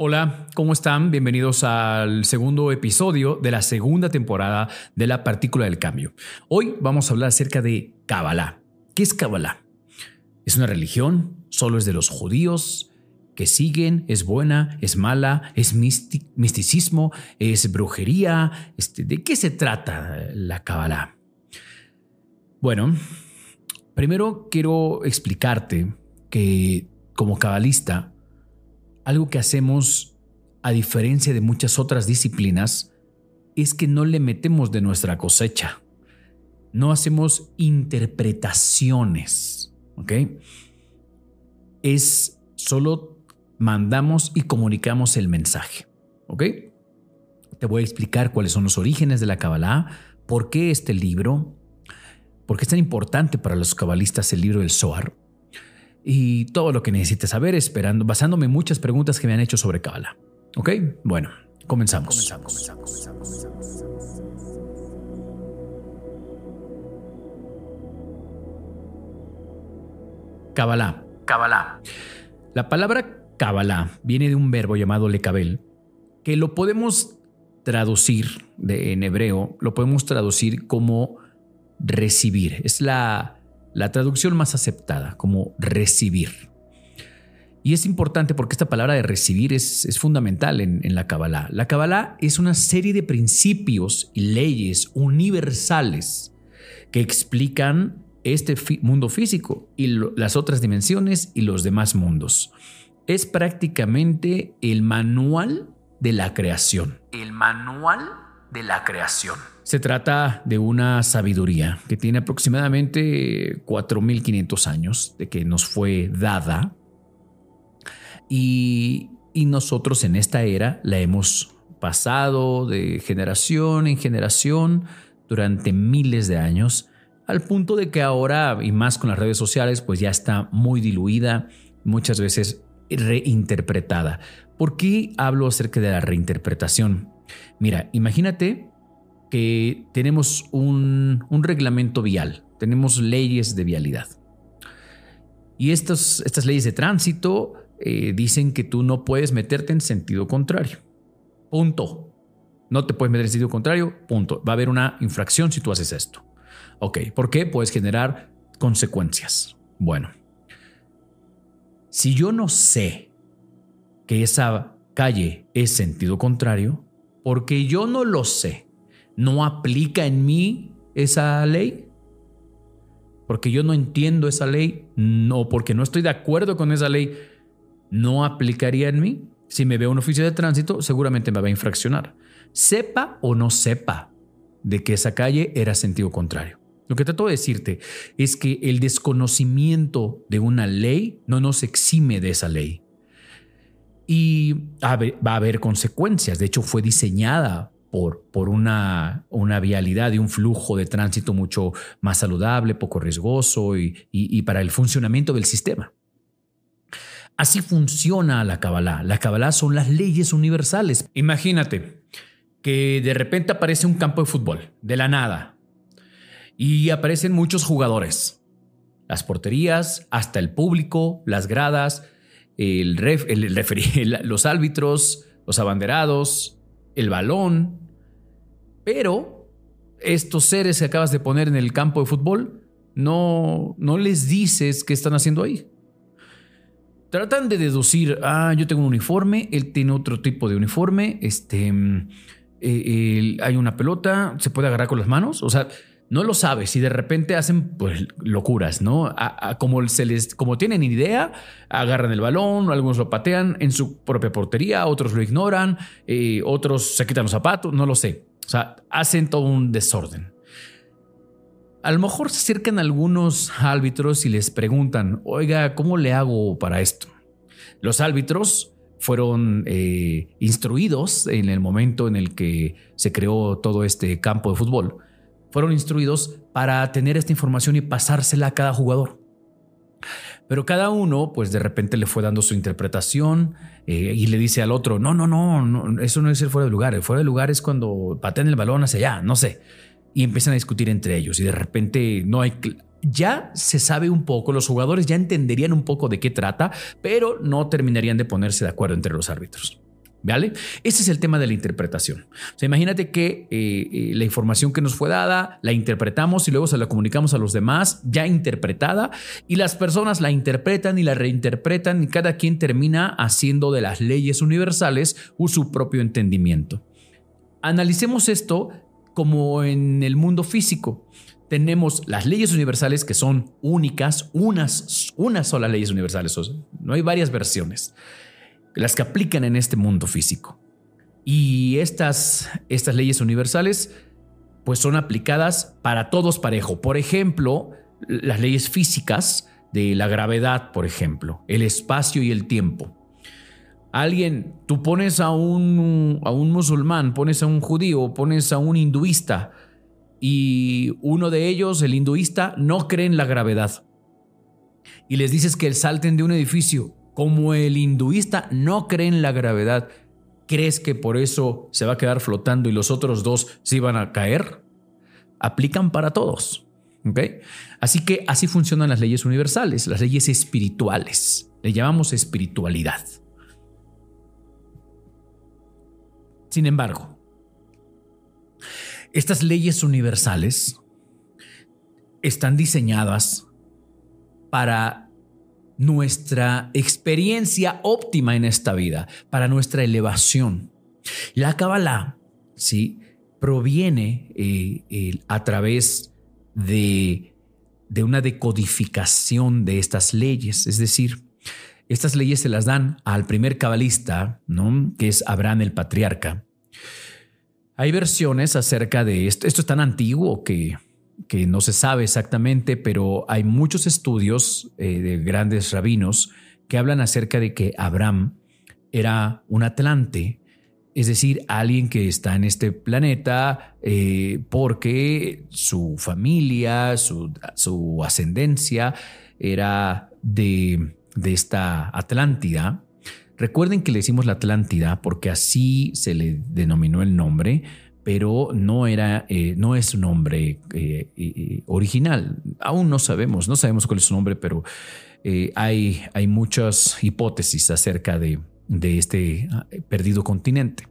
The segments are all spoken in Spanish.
Hola, ¿cómo están? Bienvenidos al segundo episodio de la segunda temporada de La Partícula del Cambio. Hoy vamos a hablar acerca de Kabbalah. ¿Qué es Kabbalah? ¿Es una religión? ¿Solo es de los judíos? que siguen, es buena, es mala, es misticismo, es brujería. Este, ¿De qué se trata la Kabbalah? Bueno, primero quiero explicarte que como cabalista algo que hacemos, a diferencia de muchas otras disciplinas, es que no le metemos de nuestra cosecha. No hacemos interpretaciones, ¿ok? Es solo mandamos y comunicamos el mensaje, ¿ok? Te voy a explicar cuáles son los orígenes de la Kabbalah, por qué este libro, por qué es tan importante para los cabalistas el libro del Zohar, y todo lo que necesites saber esperando, basándome en muchas preguntas que me han hecho sobre Kabbalah. ¿Ok? Bueno, comenzamos. comenzamos, Kabbalah. Kabbalah. La palabra Kabbalah viene de un verbo llamado lekabel, que lo podemos traducir de, en hebreo, lo podemos traducir como recibir. Es la la traducción más aceptada como recibir. Y es importante porque esta palabra de recibir es, fundamental en, la Kabbalah. La Kabbalah es una serie de principios y leyes universales que explican este mundo físico y las otras dimensiones y los demás mundos. Es prácticamente el manual de la creación. El manual de la creación. Se trata de una sabiduría que tiene aproximadamente 4.500 años de que nos fue dada y, y nosotros en esta era la hemos pasado de generación en generación durante miles de años, al punto de que ahora, y más con las redes sociales, pues ya está muy diluida, muchas veces reinterpretada. ¿Por qué hablo acerca de la reinterpretación? Mira, imagínate que tenemos un, reglamento vial, tenemos leyes de vialidad. Y estas leyes de tránsito eh, dicen que tú no puedes meterte en sentido contrario. Punto. No te puedes meter en sentido contrario. Punto. Va a haber una infracción si tú haces esto. Ok, ¿por qué? Puedes generar consecuencias. Bueno, si yo no sé que esa calle es sentido contrario, porque yo no lo sé, no aplica en mí esa ley? Porque yo no entiendo esa ley, no, porque no estoy de acuerdo con esa ley, no aplicaría en mí. Si me veo un oficio de tránsito, seguramente me va a infraccionar. Sepa o no sepa de que esa calle era sentido contrario. Lo que trato de decirte es que el desconocimiento de una ley no nos exime de esa ley. Y va a haber consecuencias. De hecho, fue diseñada por, por una, una vialidad y un flujo de tránsito mucho más saludable, poco riesgoso y, para el funcionamiento del sistema. Así funciona la Kabbalah. La Kabbalah son las leyes universales. Imagínate que de repente aparece un campo de fútbol, de la nada, y aparecen muchos jugadores. Las porterías, hasta el público, las gradas, el, el, los árbitros, los abanderados, el balón, pero estos seres que acabas de poner en el campo de fútbol, no, no les dices qué están haciendo ahí. Tratan de deducir, ah, yo tengo un uniforme, él tiene otro tipo de uniforme, este, mm, eh, hay una pelota, se puede agarrar con las manos, o sea, no lo sabes y de repente hacen pues locuras, ¿no? como se les, como tienen idea, agarran el balón, algunos lo patean en su propia portería, otros lo ignoran, eh, otros se quitan los zapatos, no lo sé. O sea, hacen todo un desorden. A lo mejor se acercan algunos árbitros y les preguntan, oiga, ¿cómo le hago para esto? Los árbitros fueron eh, instruidos en el momento en el que se creó todo este campo de fútbol fueron instruidos para tener esta información y pasársela a cada jugador. Pero cada uno, pues de repente le fue dando su interpretación eh, y le dice al otro, no, no, no, eso no es el fuera de lugar. El fuera de lugar es cuando patean el balón hacia allá, no sé. Y empiezan a discutir entre ellos y de repente no hay... Ya se sabe un poco, los jugadores ya entenderían un poco de qué trata, pero no terminarían de ponerse de acuerdo entre los árbitros. ¿Vale? Ese es el tema de la interpretación. O sea, imagínate que eh, eh, la información que nos fue dada la interpretamos y luego se la comunicamos a los demás ya interpretada y las personas la interpretan y la reinterpretan y cada quien termina haciendo de las leyes universales su propio entendimiento. Analicemos esto como en el mundo físico. Tenemos las leyes universales que son únicas, unas, unas solas leyes universales, no hay varias versiones las que aplican en este mundo físico. Y estas, estas leyes universales pues son aplicadas para todos parejo. Por ejemplo, las leyes físicas de la gravedad, por ejemplo, el espacio y el tiempo. Alguien, tú pones a un, a un musulmán, pones a un judío, pones a un hinduista y uno de ellos, el hinduista, no cree en la gravedad. Y les dices que salten de un edificio como el hinduista no cree en la gravedad, ¿crees que por eso se va a quedar flotando y los otros dos se iban a caer? Aplican para todos. Así que así funcionan las leyes universales, las leyes espirituales. Le llamamos espiritualidad. Sin embargo, estas leyes universales están diseñadas para nuestra experiencia óptima en esta vida, para nuestra elevación. La Kabbalah, ¿sí? proviene eh, a través de, de una decodificación de estas leyes, es decir, estas leyes se las dan al primer cabalista, ¿no? que es Abraham el patriarca. Hay versiones acerca de esto. Esto es tan antiguo que que no se sabe exactamente, pero hay muchos estudios eh, de grandes rabinos que hablan acerca de que Abraham era un atlante, es decir, alguien que está en este planeta eh, porque su familia, su, ascendencia era de, de esta Atlántida. Recuerden que le decimos la Atlántida porque así se le denominó el nombre, pero no era, eh, no es su nombre eh, original. Aún no sabemos, no sabemos cuál es su nombre, pero eh, hay, hay muchas hipótesis acerca de, de este perdido continente.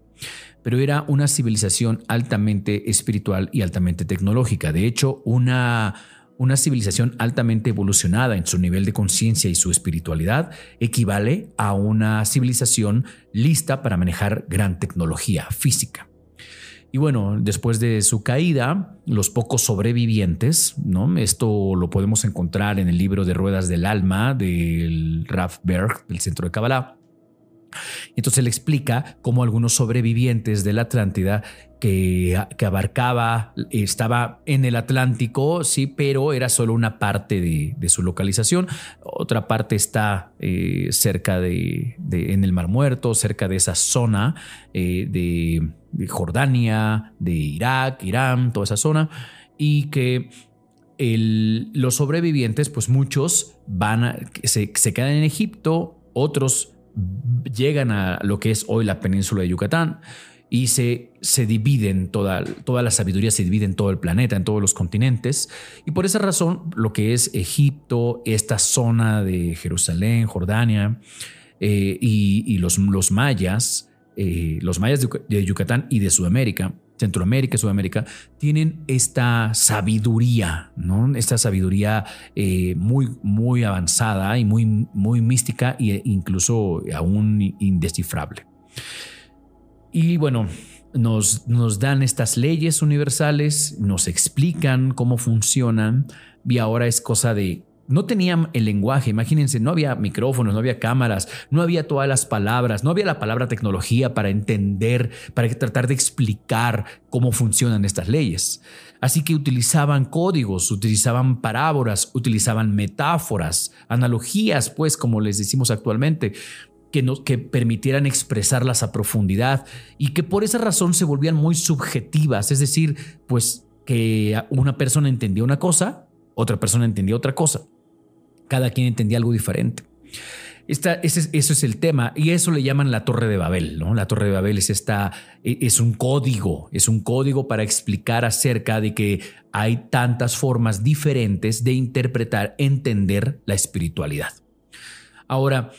Pero era una civilización altamente espiritual y altamente tecnológica. De hecho, una, una civilización altamente evolucionada en su nivel de conciencia y su espiritualidad equivale a una civilización lista para manejar gran tecnología física. Y bueno, después de su caída, los pocos sobrevivientes, ¿no? Esto lo podemos encontrar en el libro de Ruedas del Alma del Raf Berg, del Centro de Kabbalah. Entonces él explica cómo algunos sobrevivientes de la Atlántida que, que, abarcaba, estaba en el Atlántico, sí, pero era solo una parte de, su localización. Otra parte está eh, cerca de, en el Mar Muerto, cerca de esa zona eh, de, Jordania, de Irak, Irán, toda esa zona, y que los sobrevivientes, pues muchos van se, se quedan en Egipto, otros llegan a lo que es hoy la península de Yucatán y se, se dividen, toda, toda la sabiduría se divide en todo el planeta, en todos los continentes. Y por esa razón, lo que es Egipto, esta zona de Jerusalén, Jordania eh, y, los, los mayas, eh, los mayas de Yucatán y de Sudamérica, Centroamérica Sudamérica, tienen esta sabiduría, ¿no? Esta sabiduría eh, muy, muy avanzada y muy, muy mística e incluso aún indescifrable. Y bueno, nos, nos dan estas leyes universales, nos explican cómo funcionan y ahora es cosa de no tenían el lenguaje, imagínense, no había micrófonos, no había cámaras, no había todas las palabras, no había la palabra tecnología para entender, para tratar de explicar cómo funcionan estas leyes. Así que utilizaban códigos, utilizaban parábolas, utilizaban metáforas, analogías, pues como les decimos actualmente, que, que permitieran expresarlas a profundidad y que por esa razón se volvían muy subjetivas, es decir, pues que una persona entendía una cosa, otra persona entendía otra cosa. Cada quien entendía algo diferente. Ese, eso es el tema y eso le llaman la Torre de Babel. ¿no? La Torre de Babel es, esta, e, es un código, es un código para explicar acerca de que hay tantas formas diferentes de interpretar, entender la espiritualidad. Ahora,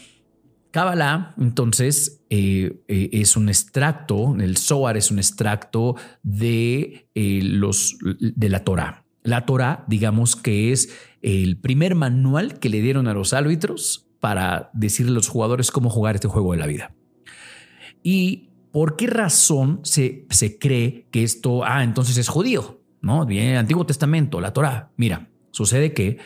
Kabbalah, entonces, eh, eh, es un extracto, el Zohar es un extracto de, eh, los, de la Torah. La Torah, digamos que es el primer manual que le dieron a los árbitros para decirle a los jugadores cómo jugar este juego de la vida. ¿Y por qué razón se, se cree que esto, ah, entonces es judío? ¿No? Bien, el Antiguo Testamento, la Torah. Mira, sucede que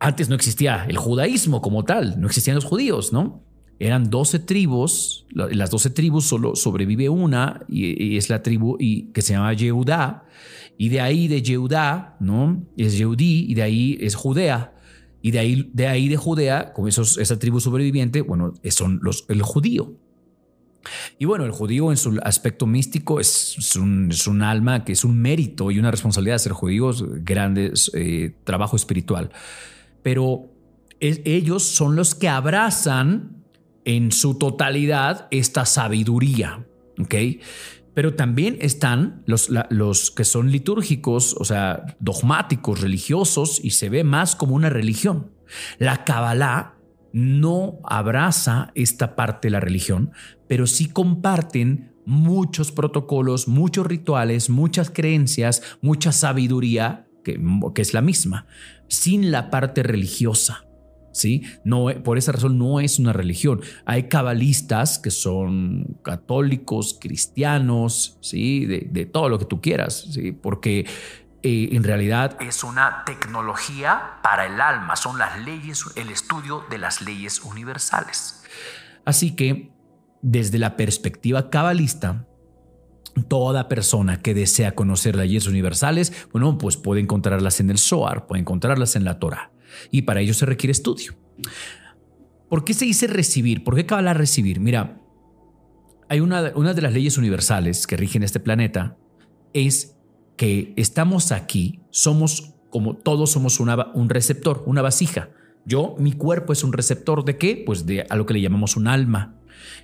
antes no existía el judaísmo como tal, no existían los judíos, ¿no? Eran 12 tribus, las 12 tribus solo sobrevive una y, es la tribu y, que se llama Yehudá, y de ahí de Yehudá, ¿no? Es Yehudí y de ahí es Judea. Y de ahí de, ahí de Judea, con esos, esa tribu sobreviviente, bueno, son los, el judío. Y bueno, el judío en su aspecto místico es, un, alma que es un mérito y una responsabilidad de ser judíos, grandes eh, trabajo espiritual. Pero ellos son los que abrazan en su totalidad esta sabiduría, ¿ok? Pero también están los, que son litúrgicos, o sea, dogmáticos, religiosos, y se ve más como una religión. La Kabbalah no abraza esta parte de la religión, pero sí comparten muchos protocolos, muchos rituales, muchas creencias, mucha sabiduría, que es la misma, sin la parte religiosa. ¿Sí? No, por esa razón no es una religión. Hay cabalistas que son católicos, cristianos, ¿sí? De, todo lo que tú quieras, ¿sí? Porque eh, en realidad es una tecnología para el alma, son las leyes, el estudio de las leyes universales. Así que desde la perspectiva cabalista, Toda persona que desea conocer las leyes universales, bueno, pues puede encontrarlas en el Zohar, puede encontrarlas en la Torah. Y para ello se requiere estudio. ¿Por qué se dice recibir? ¿Por qué Kabbalah recibir? Mira, hay una, una de las leyes universales que rigen este planeta, es que estamos aquí, somos como todos somos un receptor, una vasija. Yo, mi cuerpo es un receptor de qué? Pues de a lo que le llamamos un alma.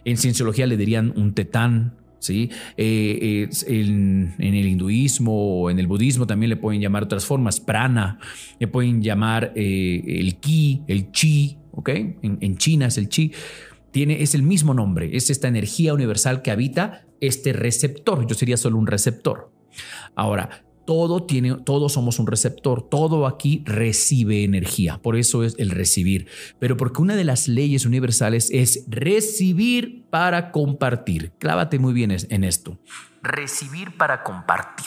En cienciología le dirían un tetán, Eh, en, el hinduismo o en el budismo también le pueden llamar otras formas, prana, le pueden llamar eh, el ki, el chi, ¿ok? En, China es el chi. Tiene, es el mismo nombre, es esta energía universal que habita este receptor. Yo sería solo un receptor. Ahora, todo tiene, todos somos un receptor, todo aquí recibe energía, por eso es el recibir. Pero porque una de las leyes universales es recibir para compartir. Clávate muy bien en esto. Recibir para compartir.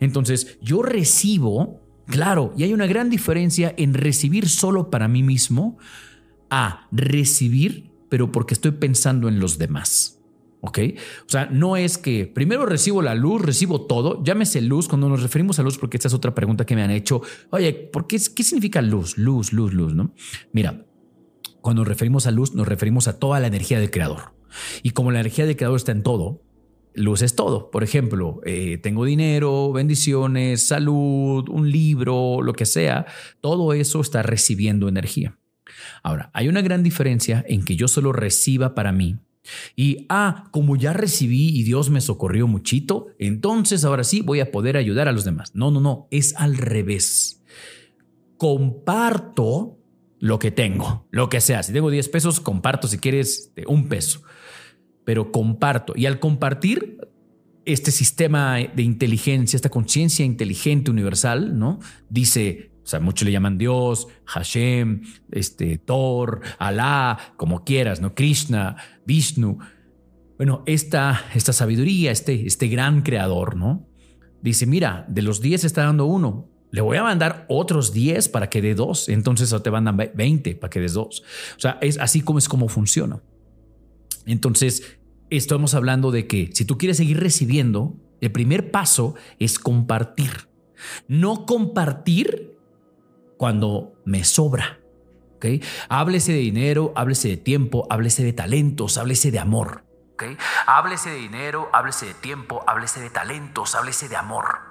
Entonces, yo recibo, claro, y hay una gran diferencia en recibir solo para mí mismo a recibir, pero porque estoy pensando en los demás. ¿Ok? O sea, no es que primero recibo la luz, recibo todo, llámese luz cuando nos referimos a luz, porque esta es otra pregunta que me han hecho. Oye, ¿por qué, qué significa luz? Luz, luz, luz, ¿no? Mira, cuando nos referimos a luz, nos referimos a toda la energía del creador. Y como la energía del creador está en todo, luz es todo. Por ejemplo, eh, tengo dinero, bendiciones, salud, un libro, lo que sea, todo eso está recibiendo energía. Ahora, hay una gran diferencia en que yo solo reciba para mí y, ah, como ya recibí y Dios me socorrió muchito, entonces ahora sí voy a poder ayudar a los demás. No, no, no, es al revés. Comparto lo que tengo, lo que sea. Si tengo 10 pesos, comparto si quieres un peso, pero comparto. Y al compartir, este sistema de inteligencia, esta conciencia inteligente universal, ¿no? Dice, o sea, muchos le llaman Dios, Hashem, este, Thor, Alá, como quieras, ¿no? Krishna, Vishnu. Bueno, esta, esta sabiduría, este, este gran creador, ¿no? Dice, mira, de los 10 está dando uno. Le voy a mandar otros 10 para que dé dos. Entonces te mandan 20 para que des dos. O sea, es así como es como funciona. Entonces, estamos hablando de que si tú quieres seguir recibiendo, el primer paso es compartir. No compartir cuando me sobra. ¿okay? Háblese de dinero, háblese de tiempo, háblese de talentos, háblese de amor. ¿okay? Háblese de dinero, háblese de tiempo, háblese de talentos, háblese de amor.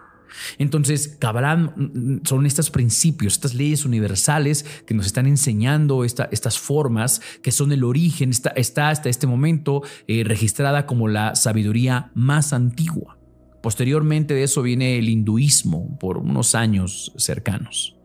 Entonces, Kabbalah mm, mm, son estos principios, estas leyes universales que nos están enseñando estas formas que son el origen, está, está hasta este momento eh, registrada como la sabiduría más antigua. Posteriormente de eso viene el hinduismo por unos años cercanos.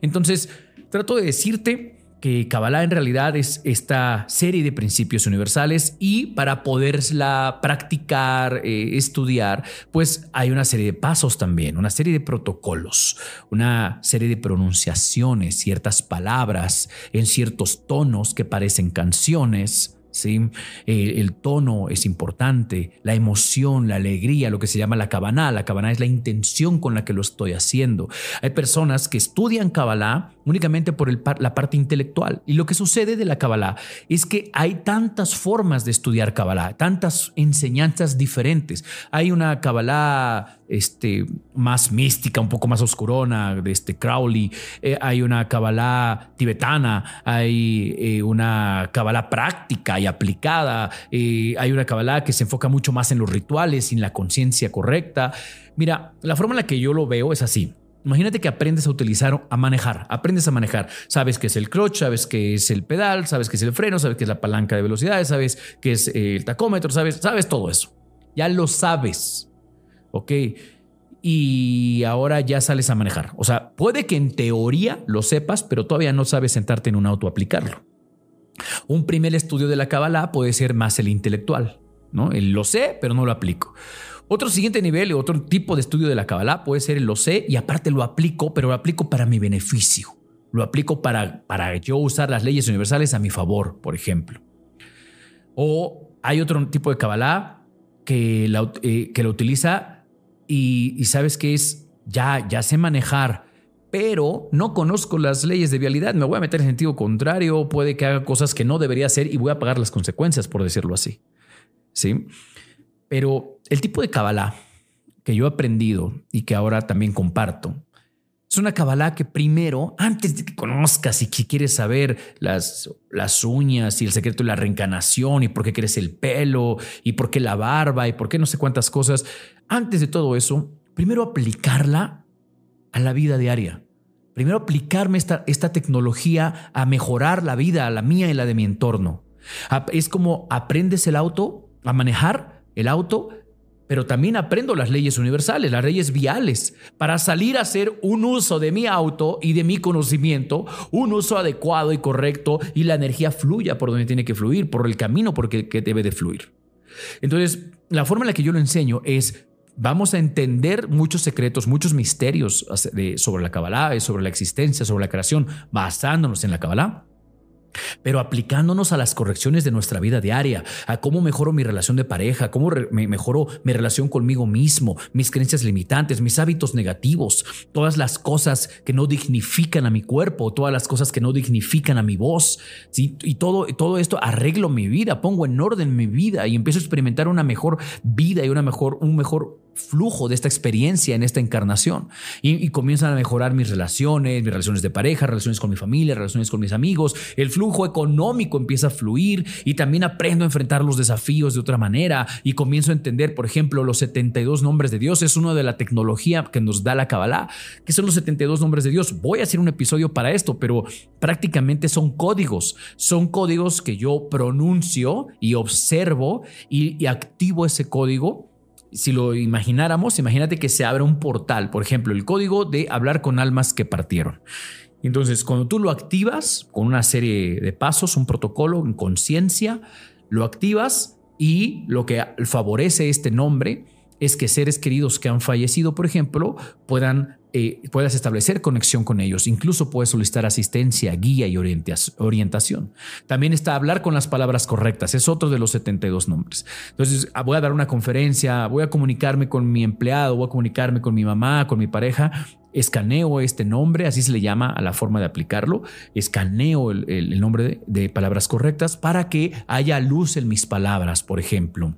Entonces, trato de decirte que Kabbalah en realidad es esta serie de principios universales y para poderla practicar, eh, estudiar, pues hay una serie de pasos también, una serie de protocolos, una serie de pronunciaciones, ciertas palabras en ciertos tonos que parecen canciones ¿sí? El tono es importante, la emoción, la alegría, lo que se llama la cabana. La cabana es la intención con la que lo estoy haciendo. Hay personas que estudian Kabbalah únicamente por la parte intelectual. Y lo que sucede de la Kabbalah es que hay tantas formas de estudiar Kabbalah, tantas enseñanzas diferentes. Hay una Kabbalah este, más mística, un poco más oscurona, de este Crowley. Eh, hay una Kabbalah tibetana, hay eh, una Kabbalah práctica y aplicada. Eh, hay una Kabbalah que se enfoca mucho más en los rituales, en la conciencia correcta. Mira, la forma en la que yo lo veo es así. Imagínate que aprendes a utilizar, a manejar, aprendes a manejar. Sabes qué es el clutch, sabes qué es el pedal, sabes qué es el freno, sabes qué es la palanca de velocidad, sabes qué es el tacómetro, sabes, sabes todo eso. Ya lo sabes. ¿ok? Y ahora ya sales a manejar. O sea, puede que en teoría lo sepas, pero todavía no sabes sentarte en un auto a aplicarlo. Un primer estudio de la Kabbalah puede ser más el intelectual, ¿no? Lo sé, pero no lo aplico. Otro siguiente nivel, otro tipo de estudio de la Kabbalah puede ser lo sé y aparte lo aplico, pero lo aplico para mi beneficio. Lo aplico para, para yo usar las leyes universales a mi favor, por ejemplo. O hay otro tipo de Kabbalah que la, eh, que la utiliza y, sabes que es, ya, ya sé manejar, pero no conozco las leyes de vialidad, me voy a meter en sentido contrario, puede que haga cosas que no debería hacer y voy a pagar las consecuencias, por decirlo así. ¿Sí? Pero el tipo de Kabbalah que yo he aprendido y que ahora también comparto, es una Kabbalah que primero, antes de que conozcas y que quieres saber las, las uñas y el secreto de la reencarnación y por qué quieres el pelo y por qué la barba y por qué no sé cuántas cosas, antes de todo eso, primero aplicarla a la vida diaria. Primero aplicarme esta, esta tecnología a mejorar la vida, la mía y la de mi entorno. Es como aprendes el auto, a manejar el auto, pero también aprendo las leyes universales, las leyes viales, para salir a hacer un uso de mi auto y de mi conocimiento, un uso adecuado y correcto y la energía fluya por donde tiene que fluir, por el camino por el que debe de fluir. Entonces, la forma en la que yo lo enseño es vamos a entender muchos secretos, muchos misterios sobre la Kabbalah, sobre la existencia, sobre la creación, basándonos en la Kabbalah pero aplicándonos a las correcciones de nuestra vida diaria, a cómo mejoro mi relación de pareja, cómo mejoro mi relación conmigo mismo, mis creencias limitantes, mis hábitos negativos, todas las cosas que no dignifican a mi cuerpo, todas las cosas que no dignifican a mi voz, y todo, todo esto arreglo mi vida, pongo en orden mi vida y empiezo a experimentar una mejor vida y una mejor, un mejor flujo de esta experiencia en esta encarnación. Y, comienzan a mejorar mis relaciones, mis relaciones de pareja, relaciones con mi familia, relaciones con mis amigos, el flujo económico empieza a fluir y también aprendo a enfrentar los desafíos de otra manera. Y comienzo a entender, por ejemplo, los 72 nombres de Dios. Es uno de la tecnología que nos da la Kabbalah, que son los 72 nombres de Dios. Voy a hacer un episodio para esto, pero prácticamente son códigos, son códigos que yo pronuncio y observo y activo ese código si lo imagináramos, imagínate que se abre un portal, por ejemplo, el código de hablar con almas que partieron. Entonces, cuando tú lo activas con una serie de pasos, un protocolo en conciencia, lo activas y lo que favorece este nombre es que seres queridos que han fallecido, por ejemplo, puedan eh, puedas establecer conexión con ellos. Incluso puedes solicitar asistencia, guía y orientación. También está hablar con las palabras correctas. Es otro de los 72 nombres. Entonces, ah, voy a dar una conferencia, voy a comunicarme con mi empleado, voy a comunicarme con mi mamá, con mi pareja. Escaneo este nombre, así se le llama a la forma de aplicarlo. Escaneo el, nombre de palabras correctas para que haya luz en mis palabras, por ejemplo.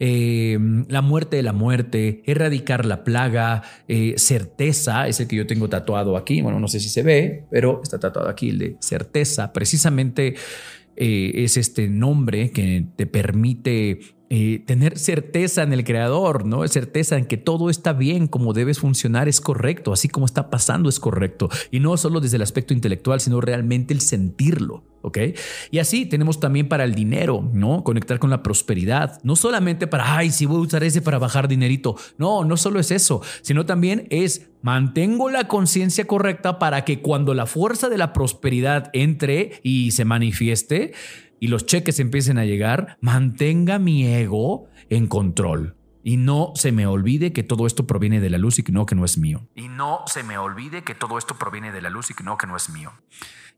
Eh, la muerte de la muerte, erradicar la plaga, eh, certeza, es el que yo tengo tatuado aquí, bueno, no sé si se ve, pero está tatuado aquí el de certeza, precisamente eh, es este nombre que te permite eh, tener certeza en el creador, ¿no? Certeza en que todo está bien, como debes funcionar es correcto, así como está pasando es correcto. Y no solo desde el aspecto intelectual, sino realmente el sentirlo, ¿ok? Y así tenemos también para el dinero, ¿no? Conectar con la prosperidad. No solamente para, ay, si voy a usar ese para bajar dinerito. No, no solo es eso, sino también es mantengo la conciencia correcta para que cuando la fuerza de la prosperidad entre y se manifieste, y los cheques empiecen a llegar, mantenga mi ego en control. Y no se me olvide que todo esto proviene de la luz y que no que no es mío. Y no se me olvide que todo esto proviene de la luz y que no que no es mío.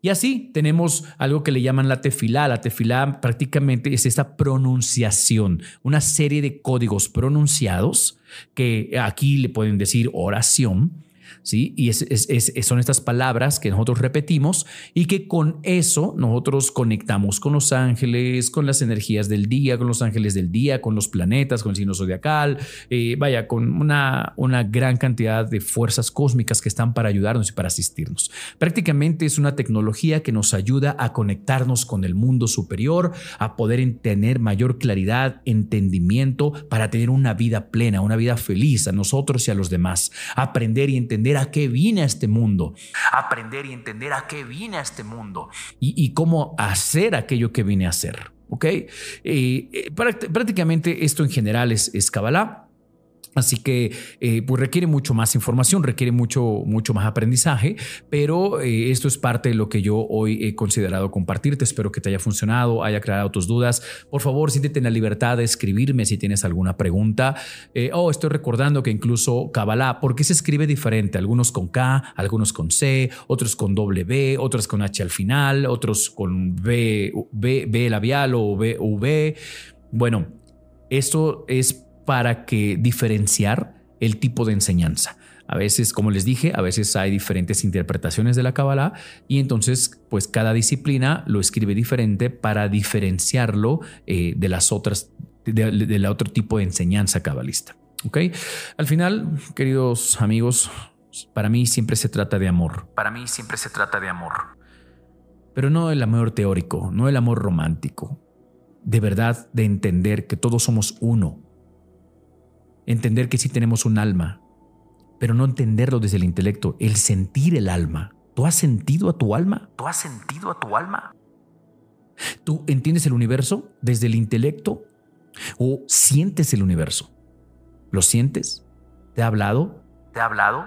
Y así tenemos algo que le llaman la tefilá. La tefilá prácticamente es esta pronunciación, una serie de códigos pronunciados que aquí le pueden decir oración ¿sí? Y son estas palabras que nosotros repetimos y que con eso nosotros conectamos con los ángeles, con las energías del día, con los ángeles del día, con los planetas, con el signo zodiacal, eh, vaya, con una, una gran cantidad de fuerzas cósmicas que están para ayudarnos y para asistirnos. Prácticamente es una tecnología que nos ayuda a conectarnos con el mundo superior, a poder tener mayor claridad, entendimiento, para tener una vida plena, una vida feliz a nosotros y a los demás, aprender y entender a qué vine a este mundo. Aprender y entender a qué vine a este mundo. Y, cómo hacer aquello que vine a hacer. ¿Ok? Eh, eh, prácticamente esto en general es, es Kabbalah. Así que eh, pues requiere mucho más información, requiere mucho, mucho más aprendizaje, pero eh, esto es parte de lo que yo hoy he considerado compartirte. Espero que te haya funcionado, haya aclarado tus dudas. Por favor, siéntete en la libertad de escribirme si tienes alguna pregunta. Eh, oh, estoy recordando que incluso Kabbalah, ¿por qué se escribe diferente? Algunos con K, algunos con C, otros con W, otros con H al final, otros con B, B, B labial o B, V. Bueno, esto es para que diferenciar el tipo de enseñanza. A veces, como les dije, a veces hay diferentes interpretaciones de la Kabbalah y entonces, pues cada disciplina lo escribe diferente para diferenciarlo eh, de las otras, del otro tipo de enseñanza cabalista. ¿Ok? Al final, queridos amigos, para mí siempre se trata de amor. Para mí siempre se trata de amor. Pero no el amor teórico, no el amor romántico. De verdad, de entender que todos somos uno entender que sí tenemos un alma, pero no entenderlo desde el intelecto, el sentir el alma. ¿Tú has sentido a tu alma? ¿Tú has sentido a tu alma? ¿Tú entiendes el universo desde el intelecto o sientes el universo? ¿Lo sientes? ¿Te ha hablado? ¿Te ha hablado?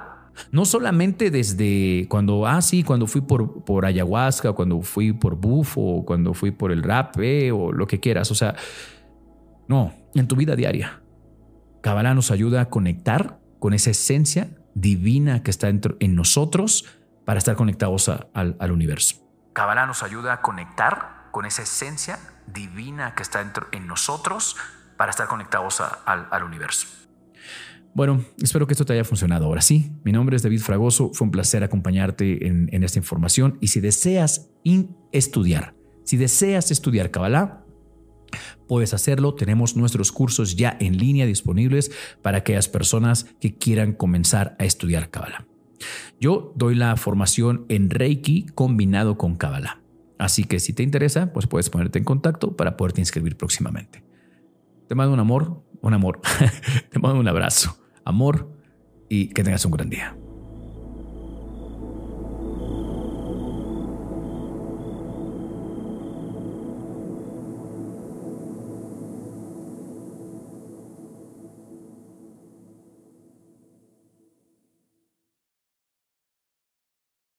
No solamente desde cuando, ah, sí, cuando fui por, por ayahuasca, cuando fui por bufo, cuando fui por el rap o lo que quieras. O sea, no, en tu vida diaria. Kabbalah nos ayuda a conectar con esa esencia divina que está dentro, en nosotros para estar conectados al, universo. Kabbalah nos ayuda a conectar con esa esencia divina que está dentro, en nosotros para estar conectados al, universo. Bueno, espero que esto te haya funcionado. Ahora sí, mi nombre es David Fragoso. Fue un placer acompañarte en, en esta información. Y si deseas estudiar, si deseas estudiar Kabbalah, puedes hacerlo. Tenemos nuestros cursos ya en línea disponibles para aquellas personas que quieran comenzar a estudiar Kabbalah. Yo doy la formación en Reiki combinado con Kabbalah. Así que si te interesa, pues puedes ponerte en contacto para poderte inscribir próximamente. Te mando un amor, un amor. te mando un abrazo, amor y que tengas un gran día.